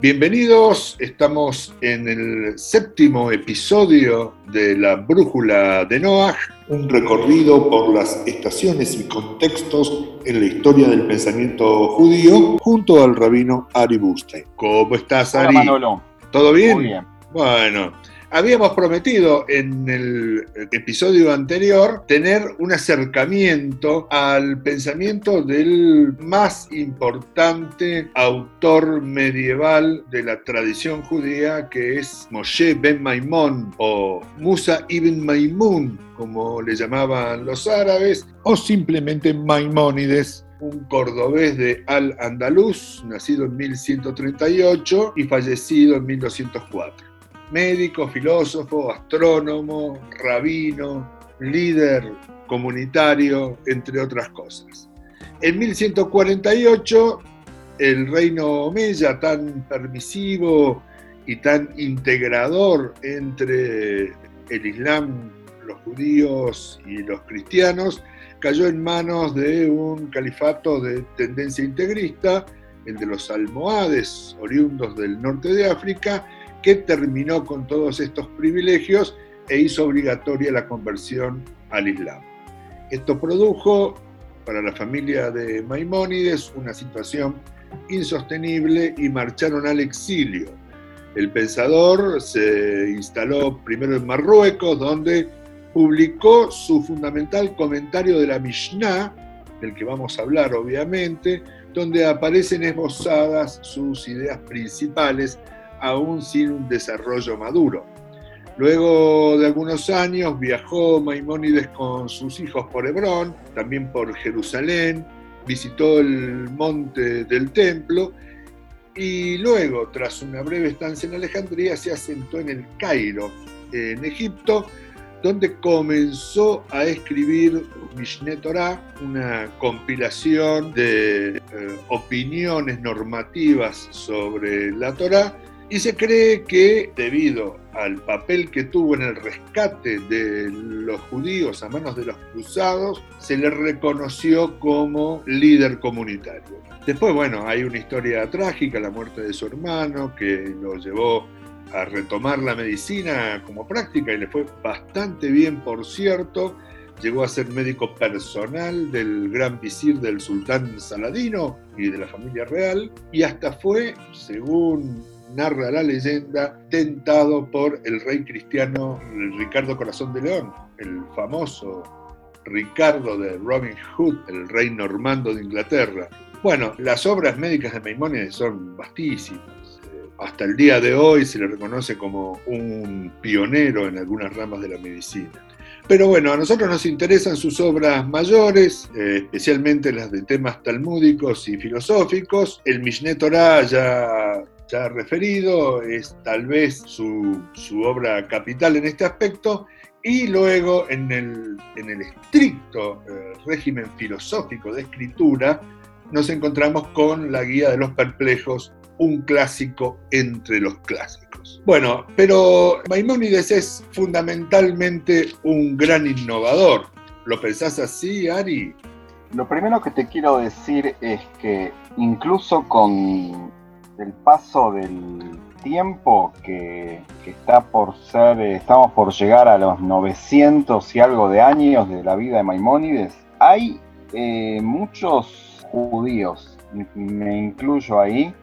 Bienvenidos, estamos en el séptimo episodio de La Brújula de Noah, un recorrido por las estaciones y contextos en la historia del pensamiento judío junto al rabino Ari Bustein. ¿Cómo estás, Ari? ¿Todo bien? Muy bien. Bueno, Habíamos prometido en el episodio anterior tener un acercamiento al pensamiento del más importante autor medieval de la tradición judía, que es Moshe ben Maimón o Musa ibn Maimun, como le llamaban los árabes, o simplemente Maimónides, un cordobés de Al-Andalus, nacido en 1138 y fallecido en 1204 médico, filósofo, astrónomo, rabino, líder comunitario, entre otras cosas. En 1148, el reino Omeya, tan permisivo y tan integrador entre el Islam, los judíos y los cristianos, cayó en manos de un califato de tendencia integrista, el de los almohades, oriundos del norte de África, que terminó con todos estos privilegios e hizo obligatoria la conversión al Islam. Esto produjo para la familia de Maimónides una situación insostenible y marcharon al exilio. El pensador se instaló primero en Marruecos, donde publicó su fundamental comentario de la Mishnah, del que vamos a hablar obviamente, donde aparecen esbozadas sus ideas principales aún sin un desarrollo maduro. Luego de algunos años viajó Maimónides con sus hijos por Hebrón, también por Jerusalén, visitó el monte del templo y luego, tras una breve estancia en Alejandría, se asentó en el Cairo, en Egipto, donde comenzó a escribir Mishneh Torah, una compilación de eh, opiniones normativas sobre la Torah, y se cree que debido al papel que tuvo en el rescate de los judíos a manos de los cruzados, se le reconoció como líder comunitario. Después, bueno, hay una historia trágica, la muerte de su hermano, que lo llevó a retomar la medicina como práctica y le fue bastante bien, por cierto. Llegó a ser médico personal del gran visir del sultán Saladino y de la familia real y hasta fue, según narra la leyenda, tentado por el rey cristiano Ricardo Corazón de León, el famoso Ricardo de Robin Hood, el rey normando de Inglaterra. Bueno, las obras médicas de Maimónides son vastísimas. Eh, hasta el día de hoy se le reconoce como un pionero en algunas ramas de la medicina. Pero bueno, a nosotros nos interesan sus obras mayores, eh, especialmente las de temas talmúdicos y filosóficos. El Mishneh Torah ya ya referido, es tal vez su, obra capital en este aspecto, y luego en el, en el estricto eh, régimen filosófico de escritura, nos encontramos con la Guía de los Perplejos, un clásico entre los clásicos. Bueno, pero Maimónides es fundamentalmente un gran innovador. ¿Lo pensás así, Ari? Lo primero que te quiero decir es que incluso con el paso del tiempo que, está por ser, eh, estamos por llegar a los 900 y algo de años de la vida de Maimónides, hay eh, muchos judíos, me incluyo ahí,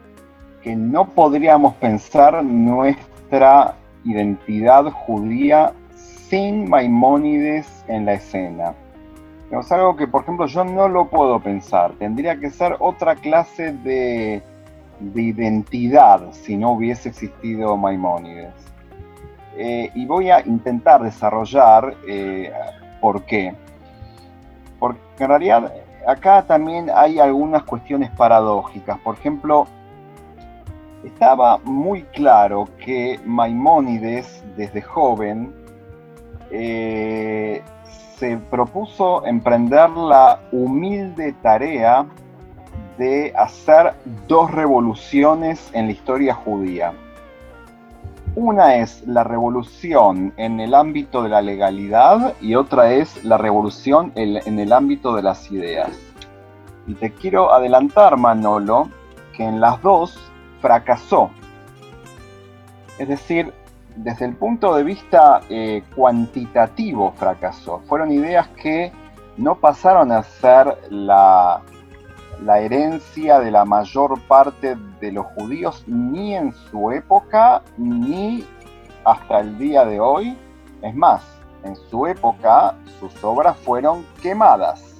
que no podríamos pensar nuestra identidad judía sin Maimónides en la escena. Es algo que, por ejemplo, yo no lo puedo pensar. Tendría que ser otra clase de de identidad si no hubiese existido Maimónides. Eh, y voy a intentar desarrollar eh, por qué. Porque en realidad acá también hay algunas cuestiones paradójicas. Por ejemplo, estaba muy claro que Maimónides desde joven eh, se propuso emprender la humilde tarea de hacer dos revoluciones en la historia judía. Una es la revolución en el ámbito de la legalidad y otra es la revolución en el ámbito de las ideas. Y te quiero adelantar, Manolo, que en las dos fracasó. Es decir, desde el punto de vista eh, cuantitativo fracasó. Fueron ideas que no pasaron a ser la, la herencia de la mayor parte de los judíos ni en su época ni hasta el día de hoy. Es más, en su época sus obras fueron quemadas.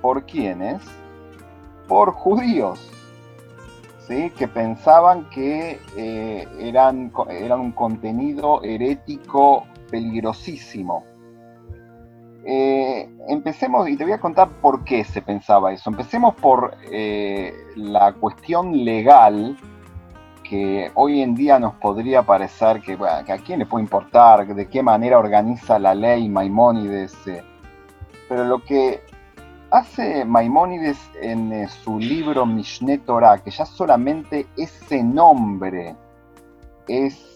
¿Por quiénes? Por judíos, ¿sí? que pensaban que eh, eran, eran un contenido herético peligrosísimo. Eh, empecemos, y te voy a contar por qué se pensaba eso. Empecemos por eh, la cuestión legal, que hoy en día nos podría parecer que, a quién le puede importar, de qué manera organiza la ley Maimónides. Eh. pero lo que hace Maimónides en su libro Mishneh Torah, que ya solamente ese nombre es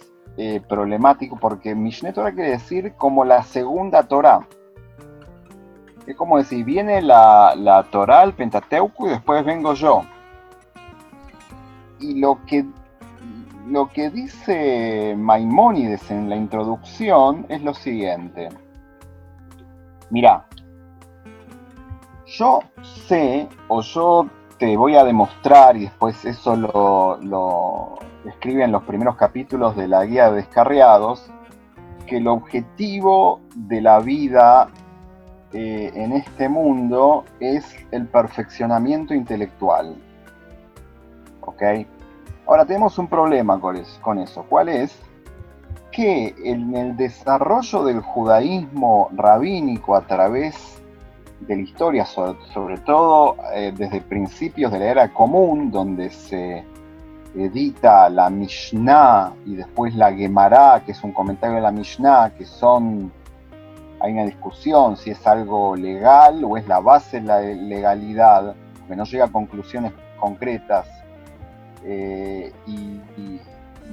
problemático, porque Mishneh Torah quiere decir como la segunda Torah es como decir, viene la, la el Pentateuco, y después vengo yo. Y lo que, lo que dice Maimónides en la introducción es lo siguiente. Mira, yo sé, o yo te voy a demostrar, y después eso lo, lo escribe en los primeros capítulos de la guía de descarriados, que el objetivo de la vida eh, en este mundo es el perfeccionamiento intelectual. ¿Ok? Ahora tenemos un problema con eso. ¿Cuál es? Que en el desarrollo del judaísmo rabínico a través de la historia, sobre, todo eh, desde principios de la era común, donde se edita la Mishnah y después la Gemara, que es un comentario de la Mishnah, que son hay una discusión si es algo legal o es la base de la legalidad, que no llega a conclusiones concretas. Eh, y,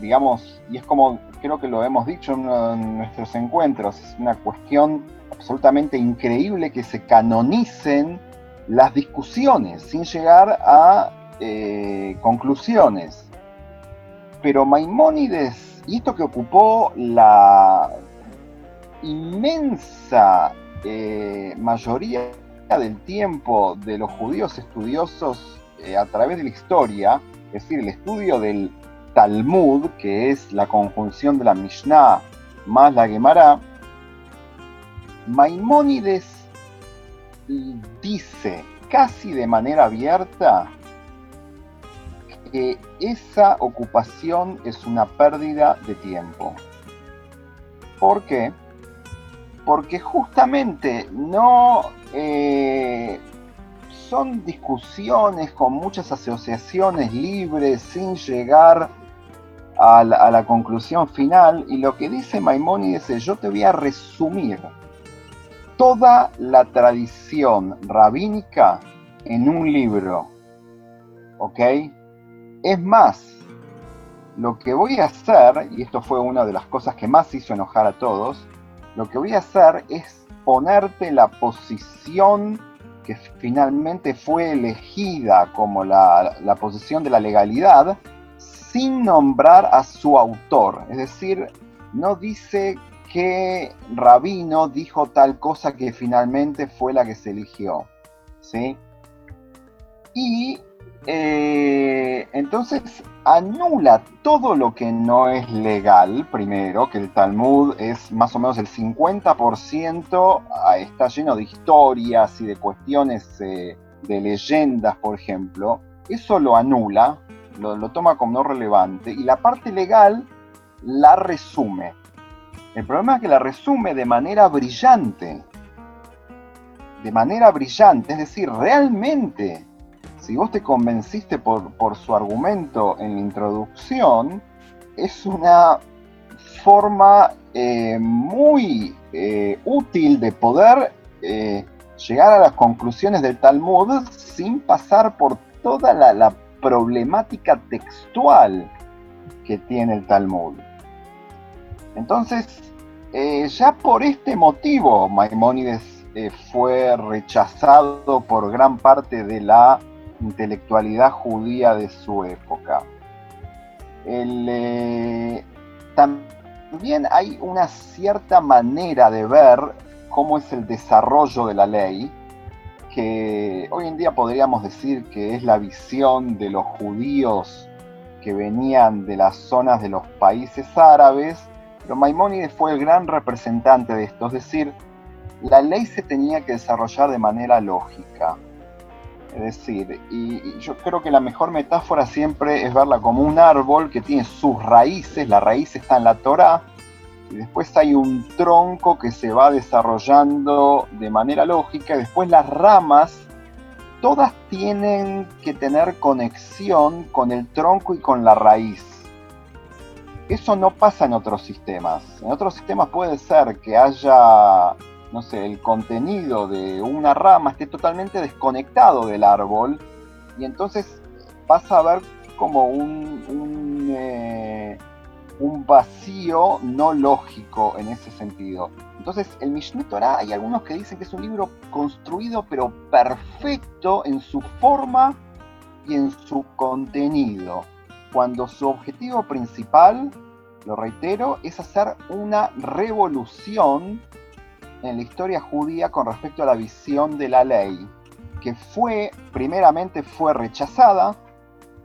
digamos, y es como creo que lo hemos dicho en, nuestros encuentros, es una cuestión absolutamente increíble que se canonicen las discusiones sin llegar a eh, conclusiones. Pero Maimónides, y esto que ocupó la, inmensa eh, mayoría del tiempo de los judíos estudiosos eh, a través de la historia, es decir, el estudio del Talmud, que es la conjunción de la Mishnah más la Gemara, Maimónides dice casi de manera abierta que esa ocupación es una pérdida de tiempo. ¿Por qué? Porque justamente no eh, son discusiones con muchas asociaciones libres sin llegar a la, conclusión final y lo que dice Maimónides es yo te voy a resumir toda la tradición rabínica en un libro. ¿Ok? Es más, lo que voy a hacer, y esto fue una de las cosas que más hizo enojar a todos, lo que voy a hacer es ponerte la posición que finalmente fue elegida como la, posición de la legalidad sin nombrar a su autor. Es decir, no dice que Rabino dijo tal cosa que finalmente fue la que se eligió. ¿sí? Y eh, entonces anula todo lo que no es legal, primero, que el Talmud es más o menos el 50%, ah, está lleno de historias y de cuestiones eh, de leyendas, por ejemplo. Eso lo anula, lo, lo toma como no relevante, y la parte legal la resume. El problema es que la resume de manera brillante. De manera brillante, es decir, realmente si vos te convenciste por, su argumento en la introducción, es una forma eh, muy eh, útil de poder eh, llegar a las conclusiones del Talmud sin pasar por toda la, problemática textual que tiene el Talmud. Entonces, ya por este motivo, Maimónides fue rechazado por gran parte de la intelectualidad judía de su época. Eh, también hay una cierta manera de ver cómo es el desarrollo de la ley, que hoy en día podríamos decir que es la visión de los judíos que venían de las zonas de los países árabes, pero Maimónides fue el gran representante de esto, es decir, la ley se tenía que desarrollar de manera lógica. Es decir, y, yo creo que la mejor metáfora siempre es verla como un árbol que tiene sus raíces, la raíz está en la Torah, y después hay un tronco que se va desarrollando de manera lógica, y después las ramas, todas tienen que tener conexión con el tronco y con la raíz. Eso no pasa en otros sistemas. En otros sistemas puede ser que haya no sé, el contenido de una rama esté totalmente desconectado del árbol y entonces pasa a ver como un, un, eh, un, vacío no lógico en ese sentido. Entonces el Mishneh Torah hay algunos que dicen que es un libro construido pero perfecto en su forma y en su contenido, cuando su objetivo principal, lo reitero, es hacer una revolución en la historia judía con respecto a la visión de la ley, que fue, primeramente fue rechazada,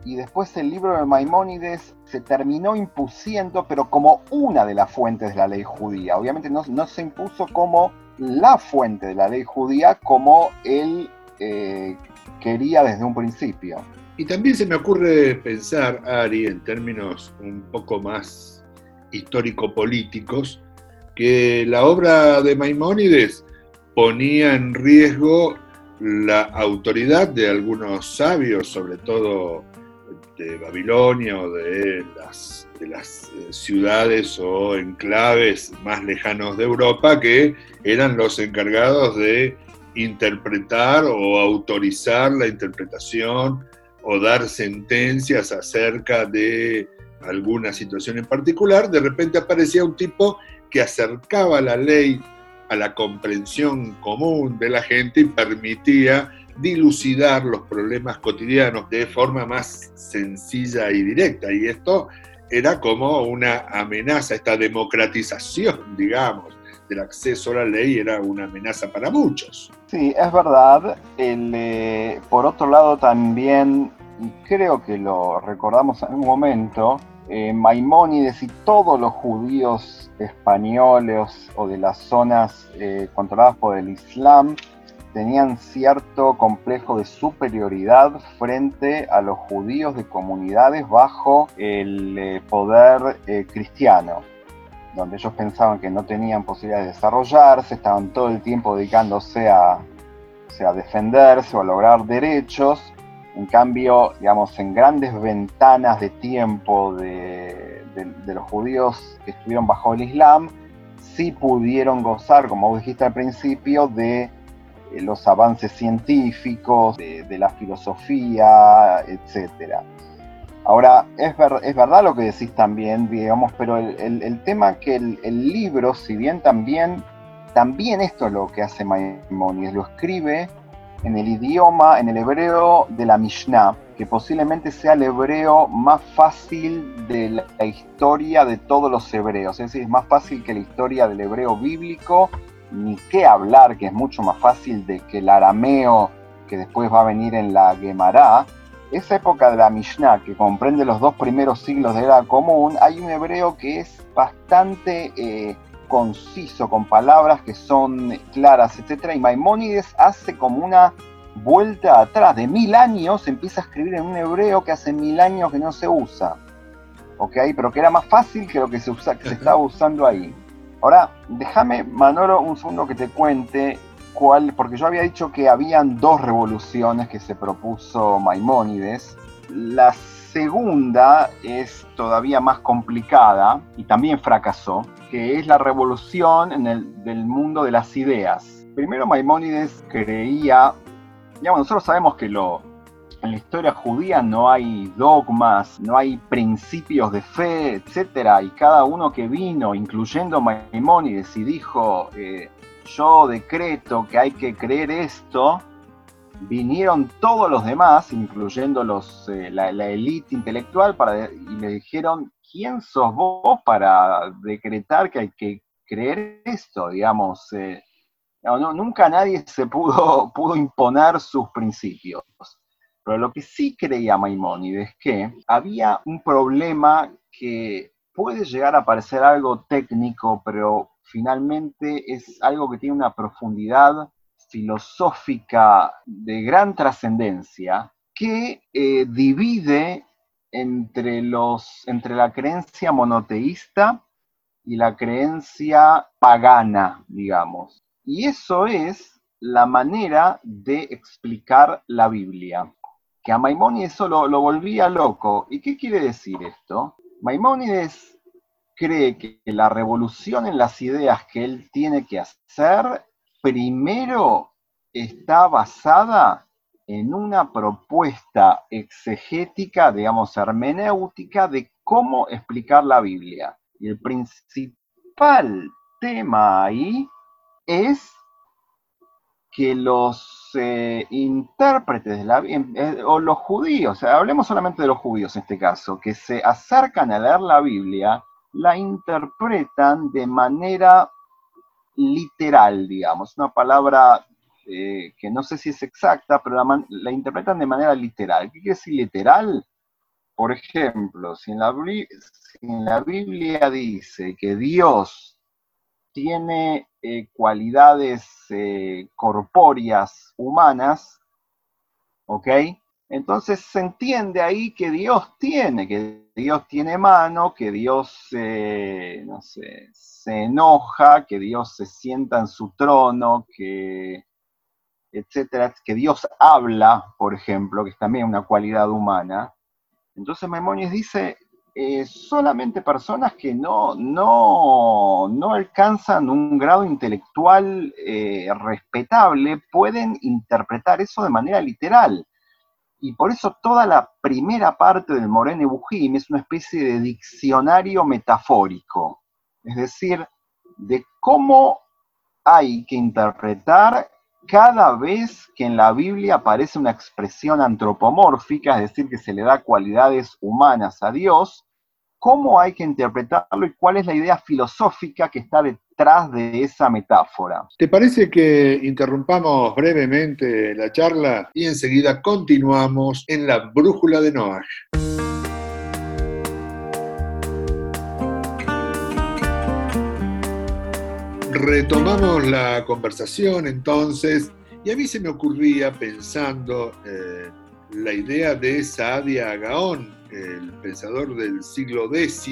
y después el libro de Maimónides se terminó impusiendo, pero como una de las fuentes de la ley judía. Obviamente no, se impuso como la fuente de la ley judía como él eh, quería desde un principio. Y también se me ocurre pensar, Ari, en términos un poco más histórico-políticos, que la obra de Maimónides ponía en riesgo la autoridad de algunos sabios, sobre todo de Babilonia o de las, de las eh, ciudades o enclaves más lejanos de Europa, que eran los encargados de interpretar o autorizar la interpretación o dar sentencias acerca de alguna situación en particular, de repente aparecía un tipo que acercaba la ley a la comprensión común de la gente y permitía dilucidar los problemas cotidianos de forma más sencilla y directa. Y esto era como una amenaza, esta democratización, digamos, del acceso a la ley era una amenaza para muchos. Sí, es verdad. Eh, por otro lado también, creo que lo recordamos en un momento, eh, Maimónides y todos los judíos españoles o de las zonas eh, controladas por el Islam tenían cierto complejo de superioridad frente a los judíos de comunidades bajo el eh, poder cristiano, donde ellos pensaban que no tenían posibilidades de desarrollarse, estaban todo el tiempo dedicándose a, a defenderse o a lograr derechos, en cambio, digamos, en grandes ventanas de tiempo de, los judíos que estuvieron bajo el Islam, sí pudieron gozar, como vos dijiste al principio, de eh, los avances científicos, de, la filosofía, etc. Ahora, es, es, verdad lo que decís también, digamos, pero el, tema que el, libro, si bien también, también esto es lo que hace Maimonides, lo escribe en el idioma, en el hebreo de la Mishnah, que posiblemente sea el hebreo más fácil de la historia de todos los hebreos. Es decir, es más fácil que la historia del hebreo bíblico, ni qué hablar, que es mucho más fácil de que el arameo que después va a venir en la Gemara. Esa época de la Mishnah, que comprende los dos primeros siglos de la común, hay un hebreo que es bastante eh, conciso, con palabras que son claras, etc. Y Maimónides hace como una vuelta atrás de mil años, empieza a escribir en un hebreo que hace mil años que no se usa. ¿Ok? Pero que era más fácil que lo que se, usa, que se estaba usando ahí. Ahora, déjame, Manolo, un segundo que te cuente cuál, porque yo había dicho que habían dos revoluciones que se propuso Maimónides. La segunda es todavía más complicada y también fracasó, es la revolución en el, del mundo de las ideas. Primero Maimónides creía, digamos, nosotros sabemos que en la historia judía no hay dogmas, no hay principios de fe, etc. Y cada uno que vino, incluyendo Maimónides, y dijo, eh, yo decreto que hay que creer esto, vinieron todos los demás, incluyendo los, eh, la, élite intelectual, para, y le dijeron, ¿quién sos vos para decretar que hay que creer esto? Digamos, eh, nunca nadie se pudo, pudo imponer sus principios. Pero lo que sí creía Maimónides es que había un problema que puede llegar a parecer algo técnico, pero finalmente es algo que tiene una profundidad filosófica de gran trascendencia que eh, divide entre, los, entre la creencia monoteísta y la creencia pagana, digamos. Y eso es la manera de explicar la Biblia, que a Maimónides eso lo, lo volvía loco. ¿Y qué quiere decir esto? Maimónides cree que la revolución en las ideas que él tiene que hacer, primero está basada en una propuesta exegética, digamos, hermenéutica, de cómo explicar la Biblia. Y el principal tema ahí es que los eh, intérpretes de la eh, o los judíos, hablemos solamente de los judíos en este caso, que se acercan a leer la Biblia, la interpretan de manera literal, digamos, una palabra eh, que no sé si es exacta, pero la, interpretan de manera literal. ¿Qué quiere decir literal? Por ejemplo, si en la, la Biblia dice que Dios tiene eh, cualidades eh, corpóreas humanas, ¿ok? Entonces se entiende ahí que Dios tiene, que Dios tiene mano, que Dios, no sé, se enoja, que Dios se sienta en su trono, que etcétera, que Dios habla, por ejemplo, que es también una cualidad humana. Entonces Maimonides dice, eh, solamente personas que no, no, no, alcanzan un grado intelectual eh, respetable pueden interpretar eso de manera literal. Y por eso toda la primera parte del Morene Bujim es una especie de diccionario metafórico, es decir, de cómo hay que interpretar cada vez que en la Biblia aparece una expresión antropomórfica, es decir, que se le da cualidades humanas a Dios, cómo hay que interpretarlo y cuál es la idea filosófica que está detrás de esa metáfora. ¿Te parece que interrumpamos brevemente la charla y enseguida continuamos en la brújula de Noah? Retomamos la conversación entonces y a mí se me ocurría pensando eh, la idea de Saadia Gaón, el pensador del siglo X,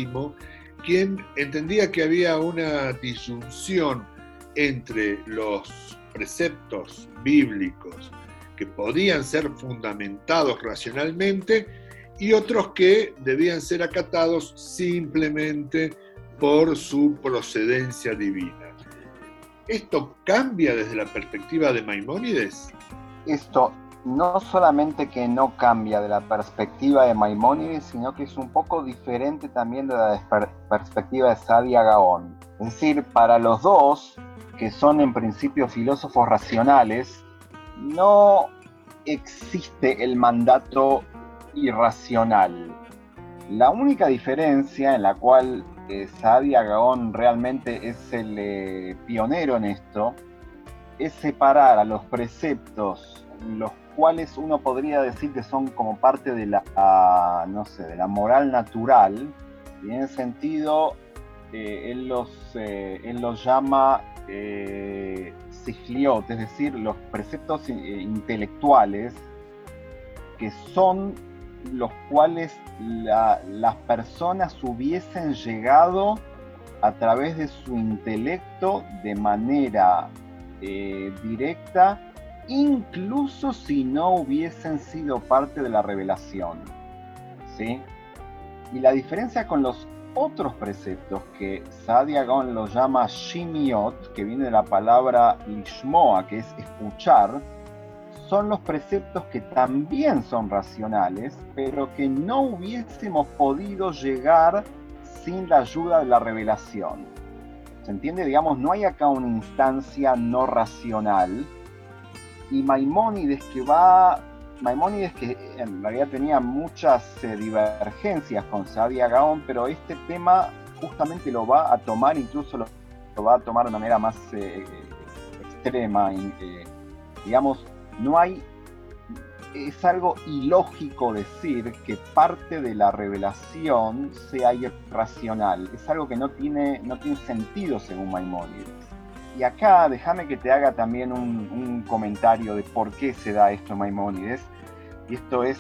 quien entendía que había una disyunción entre los preceptos bíblicos que podían ser fundamentados racionalmente y otros que debían ser acatados simplemente por su procedencia divina. ¿Esto cambia desde la perspectiva de Maimónides? Esto no solamente que no cambia de la perspectiva de Maimónides, sino que es un poco diferente también de la perspectiva de Sadia Gaón. Es decir, para los dos, que son en principio filósofos racionales, no existe el mandato irracional. La única diferencia en la cual eh, Saadia Gaón realmente es el eh, pionero en esto, es separar a los preceptos, los cuales uno podría decir que son como parte de la, no sé, de la moral natural, y en ese sentido eh, él, los, él los llama sifliot, es decir, los preceptos intelectuales que son los cuales las personas hubiesen llegado a través de su intelecto de manera eh, directa, incluso si no hubiesen sido parte de la revelación. ¿sí? Y la diferencia con los otros preceptos que Sadia Gaon los llama shimiot, que viene de la palabra lishmoa, que es escuchar, son los preceptos que también son racionales, pero que no hubiésemos podido llegar sin la ayuda de la revelación. ¿Se entiende? Digamos, no hay acá una instancia no racional. Y Maimónides que va Maimónides que en realidad tenía muchas eh, divergencias con Saadia Gaón, pero este tema justamente lo va a tomar, incluso lo, va a tomar de manera más eh, extrema. digamos, no hay es algo ilógico decir que parte de la revelación sea irracional. Es algo que no tiene, no tiene sentido según Maimónides. Y acá déjame que te haga también un, comentario de por qué se da esto Maimónides. Y esto es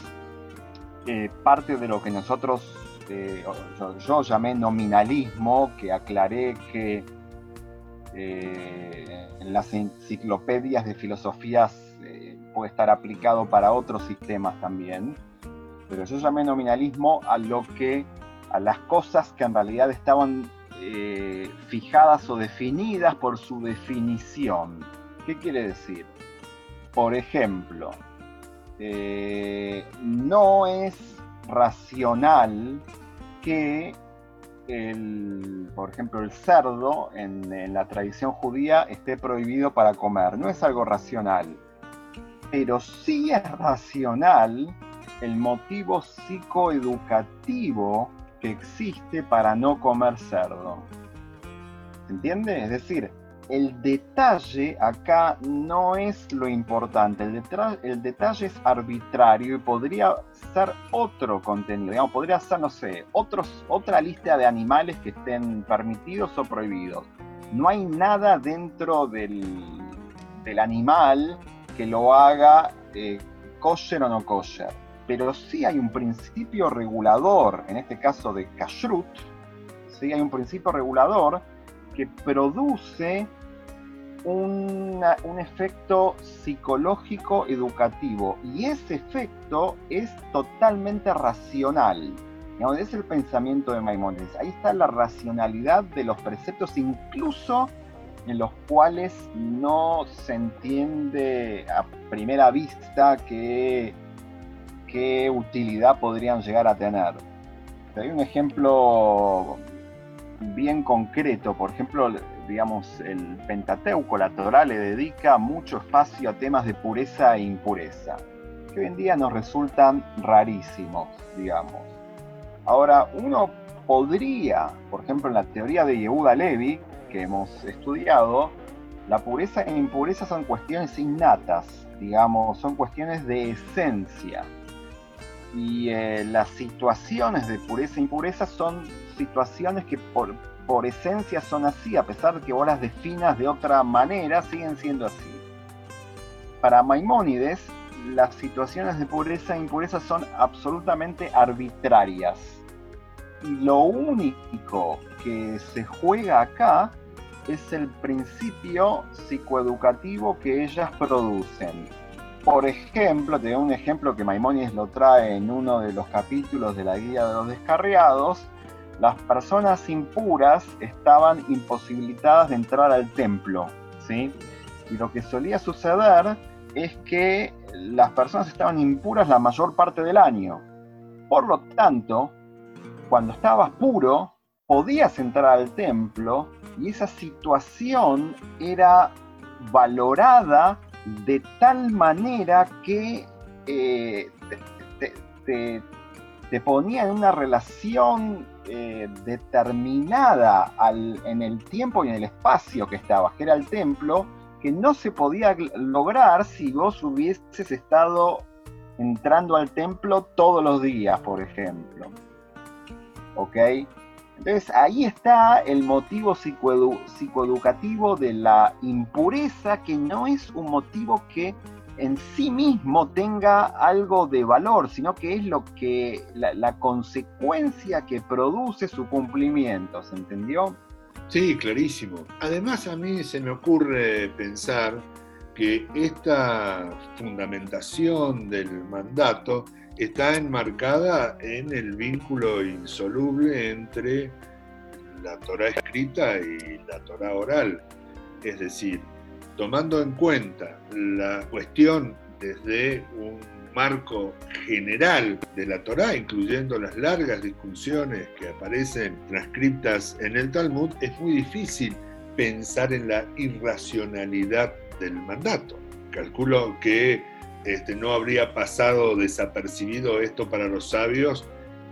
eh, parte de lo que nosotros, eh, yo, llamé nominalismo, que aclaré que eh, en las enciclopedias de filosofías puede estar aplicado para otros sistemas también, pero yo llamé nominalismo a lo que a las cosas que en realidad estaban eh, fijadas o definidas por su definición. ¿Qué quiere decir? Por ejemplo, eh, no es racional que el, por ejemplo, el cerdo en, en, la tradición judía esté prohibido para comer. No es algo racional pero sí es racional el motivo psicoeducativo que existe para no comer cerdo. ¿Se entiende? Es decir, el detalle acá no es lo importante, el, el, detalle es arbitrario y podría ser otro contenido, digamos, podría ser, no sé, otros, otra lista de animales que estén permitidos o prohibidos. No hay nada dentro del, del animal que lo haga eh, kosher o no kosher. Pero sí hay un principio regulador, en este caso de kashrut, sí hay un principio regulador que produce un efecto psicológico educativo y ese efecto es totalmente racional. Es el pensamiento de Maimónides. Ahí está la racionalidad de los preceptos, incluso en los cuales no se entiende a primera vista qué, qué utilidad podrían llegar a tener. Hay un ejemplo bien concreto, por ejemplo, digamos, el Pentateuco, la Torah, le dedica mucho espacio a temas de pureza e impureza, que hoy en día nos resultan rarísimos, digamos. Ahora, uno podría, por ejemplo, en la teoría de Yehuda Levi, que hemos estudiado, la pureza e impureza son cuestiones innatas, digamos, son cuestiones de esencia. Y eh, las situaciones de pureza e impureza son situaciones que por, por esencia son así, a pesar de que vos las definas de otra manera, siguen siendo así. Para Maimónides, las situaciones de pureza e impureza son absolutamente arbitrarias. Y lo único que se juega acá es el principio psicoeducativo que ellas producen. Por ejemplo, te doy un ejemplo que Maimónides lo trae en uno de los capítulos de la Guía de los Descarriados. Las personas impuras estaban imposibilitadas de entrar al templo, ¿sí? Y lo que solía suceder es que las personas estaban impuras la mayor parte del año. Por lo tanto, cuando estabas puro, podías entrar al templo y esa situación era valorada de tal manera que eh, te, ponía en una relación eh, determinada en el tiempo y en el espacio que estabas, que era el templo, que no se podía lograr si vos hubieses estado entrando al templo todos los días, por ejemplo. ¿Ok? Entonces ahí está el motivo psicoeducativo de la impureza, que no es un motivo que en sí mismo tenga algo de valor, sino que es lo que la, consecuencia que produce su cumplimiento, ¿se entendió? Sí, clarísimo. Además a mí se me ocurre pensar que esta fundamentación del mandato está enmarcada en el vínculo insoluble entre la Torah escrita y la Torah oral. Es decir, tomando en cuenta la cuestión desde un marco general de la Torah, incluyendo las largas discusiones que aparecen transcriptas en el Talmud, es muy difícil pensar en la irracionalidad del mandato. Calculo que este, no habría pasado desapercibido esto para los sabios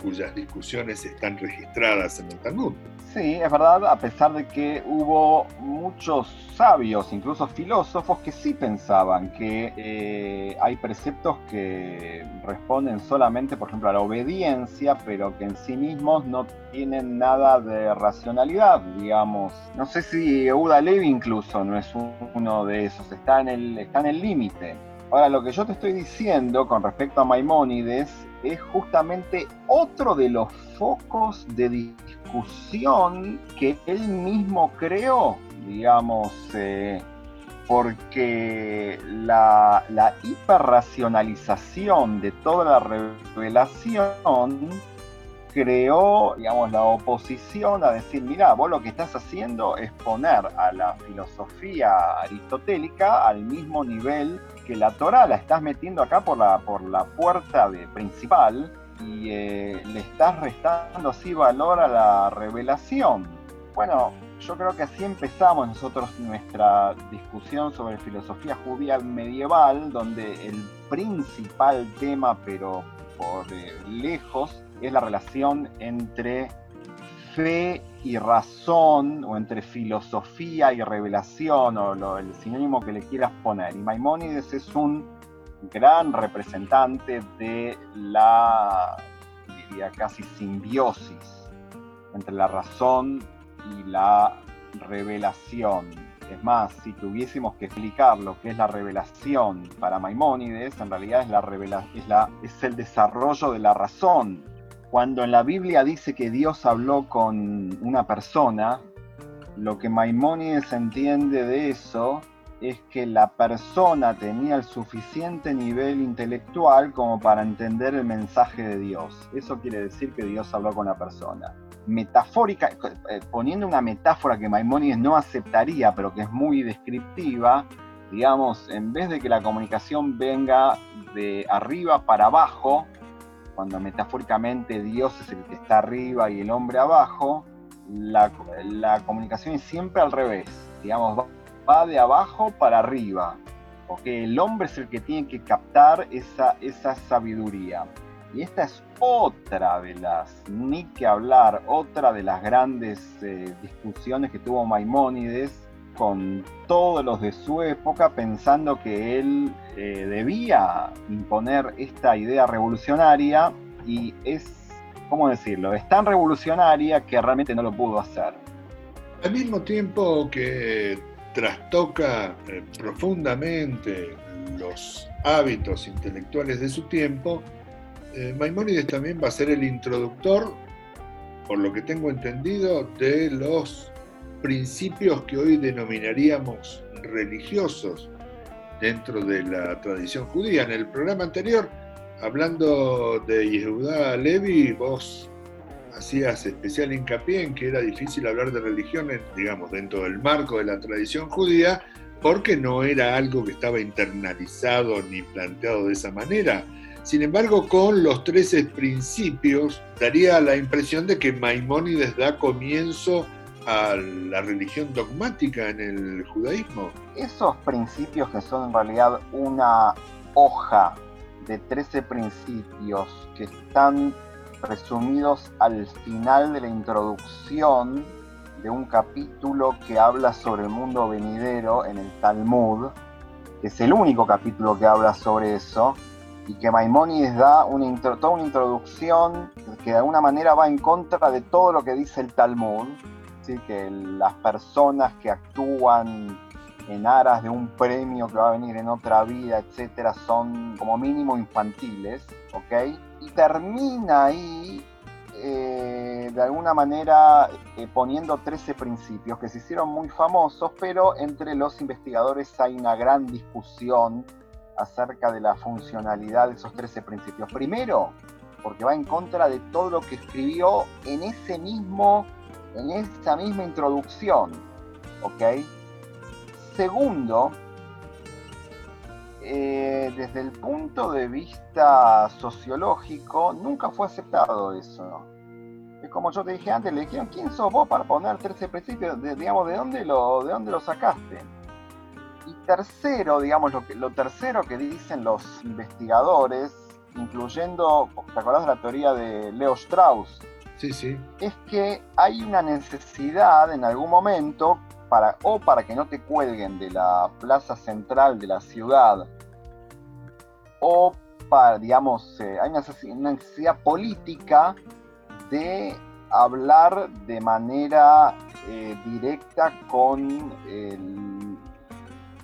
cuyas discusiones están registradas en el Talmud. Sí, es verdad, a pesar de que hubo muchos sabios, incluso filósofos, que sí pensaban que eh, hay preceptos que responden solamente, por ejemplo, a la obediencia, pero que en sí mismos no tienen nada de racionalidad, digamos. No sé si Euda Levi incluso no es uno de esos, está en el está en el límite. Ahora, lo que yo te estoy diciendo con respecto a Maimónides es justamente otro de los focos de discusión que él mismo creó, digamos, eh, porque la, la hiperracionalización de toda la revelación creó, digamos, la oposición a decir, mira, vos lo que estás haciendo es poner a la filosofía aristotélica al mismo nivel que la Torah, la estás metiendo acá por la, por la puerta de, principal y eh, le estás restando así valor a la revelación. Bueno, yo creo que así empezamos nosotros nuestra discusión sobre filosofía judía medieval, donde el principal tema, pero por eh, lejos, es la relación entre fe y razón, o entre filosofía y revelación, o el sinónimo que le quieras poner. Y Maimónides es un gran representante de la, diría casi simbiosis entre la razón y la revelación. Es más, si tuviésemos que explicar lo que es la revelación para Maimónides, en realidad es, la es, la, es el desarrollo de la razón cuando en la Biblia dice que Dios habló con una persona, lo que Maimónides entiende de eso es que la persona tenía el suficiente nivel intelectual como para entender el mensaje de Dios. Eso quiere decir que Dios habló con la persona. Metafórica, eh, poniendo una metáfora que Maimónides no aceptaría, pero que es muy descriptiva, digamos, en vez de que la comunicación venga de arriba para abajo, cuando metafóricamente Dios es el que está arriba y el hombre abajo, la, comunicación es siempre al revés, digamos, va, de abajo para arriba, porque el hombre es el que tiene que captar esa, esa sabiduría. Y esta es otra de las, ni que hablar, otra de las grandes eh, discusiones que tuvo Maimónides con todos los de su época pensando que él eh, debía imponer esta idea revolucionaria y es, ¿cómo decirlo?, es tan revolucionaria que realmente no lo pudo hacer. Al mismo tiempo que trastoca eh, profundamente los hábitos intelectuales de su tiempo, eh, Maimónides también va a ser el introductor, por lo que tengo entendido, de los principios que hoy denominaríamos religiosos dentro de la tradición judía. En el programa anterior, hablando de Yehudá Levi, vos hacías especial hincapié en que era difícil hablar de religión, digamos, dentro del marco de la tradición judía, porque no era algo que estaba internalizado ni planteado de esa manera. Sin embargo, con los 13 principios, daría la impresión de que Maimónides da comienzo a la religión dogmática en el judaísmo. Esos principios que son en realidad una hoja de 13 principios que están resumidos al final de la introducción de un capítulo que habla sobre el mundo venidero en el Talmud, que es el único capítulo que habla sobre eso, y que Maimónides da una toda una introducción que de alguna manera va en contra de todo lo que dice el Talmud, que las personas que actúan en aras de un premio que va a venir en otra vida, etcétera, son como mínimo infantiles, ¿ok? Y termina ahí eh, de alguna manera eh, poniendo 13 principios que se hicieron muy famosos, pero entre los investigadores hay una gran discusión acerca de la funcionalidad de esos 13 principios. Primero, porque va en contra de todo lo que escribió en ese mismo en esa misma introducción. ¿Ok? Segundo, eh, desde el punto de vista sociológico, nunca fue aceptado eso. Es como yo te dije antes, le dijeron, ¿quién sos vos para poner 13 principios? De, digamos, ¿de dónde, lo, ¿de dónde lo sacaste? Y tercero, digamos, lo, que, lo tercero que dicen los investigadores, incluyendo, ¿te acordás de la teoría de Leo Strauss? Es que hay una necesidad en algún momento para, o para que no te cuelguen de la plaza central de la ciudad, o para, digamos, eh, hay una necesidad política de hablar de manera eh, directa con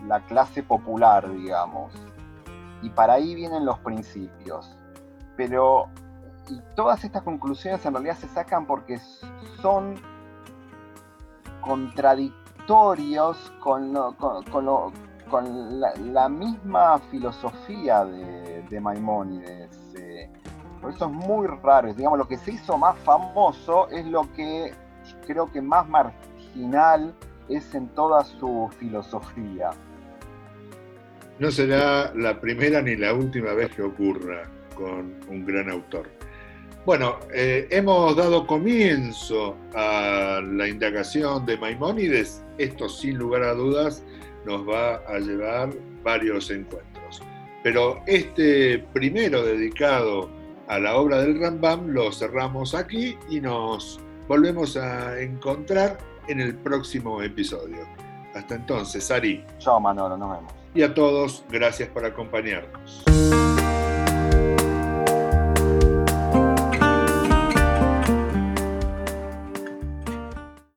la clase popular, digamos. Y para ahí vienen los principios. Pero y todas estas conclusiones en realidad se sacan porque son contradictorios con, la, misma filosofía de, de Maimónides. Eh, por eso es muy raro. Digamos, lo que se hizo más famoso es lo que creo que más marginal es en toda su filosofía. No será la primera ni la última vez que ocurra con un gran autor. Bueno, eh, hemos dado comienzo a la indagación de Maimónides. Esto, sin lugar a dudas, nos va a llevar varios encuentros. Pero este primero dedicado a la obra del Rambam lo cerramos aquí y nos volvemos a encontrar en el próximo episodio. Hasta entonces, Ari. Chao, Manolo, nos vemos. Y a todos, gracias por acompañarnos.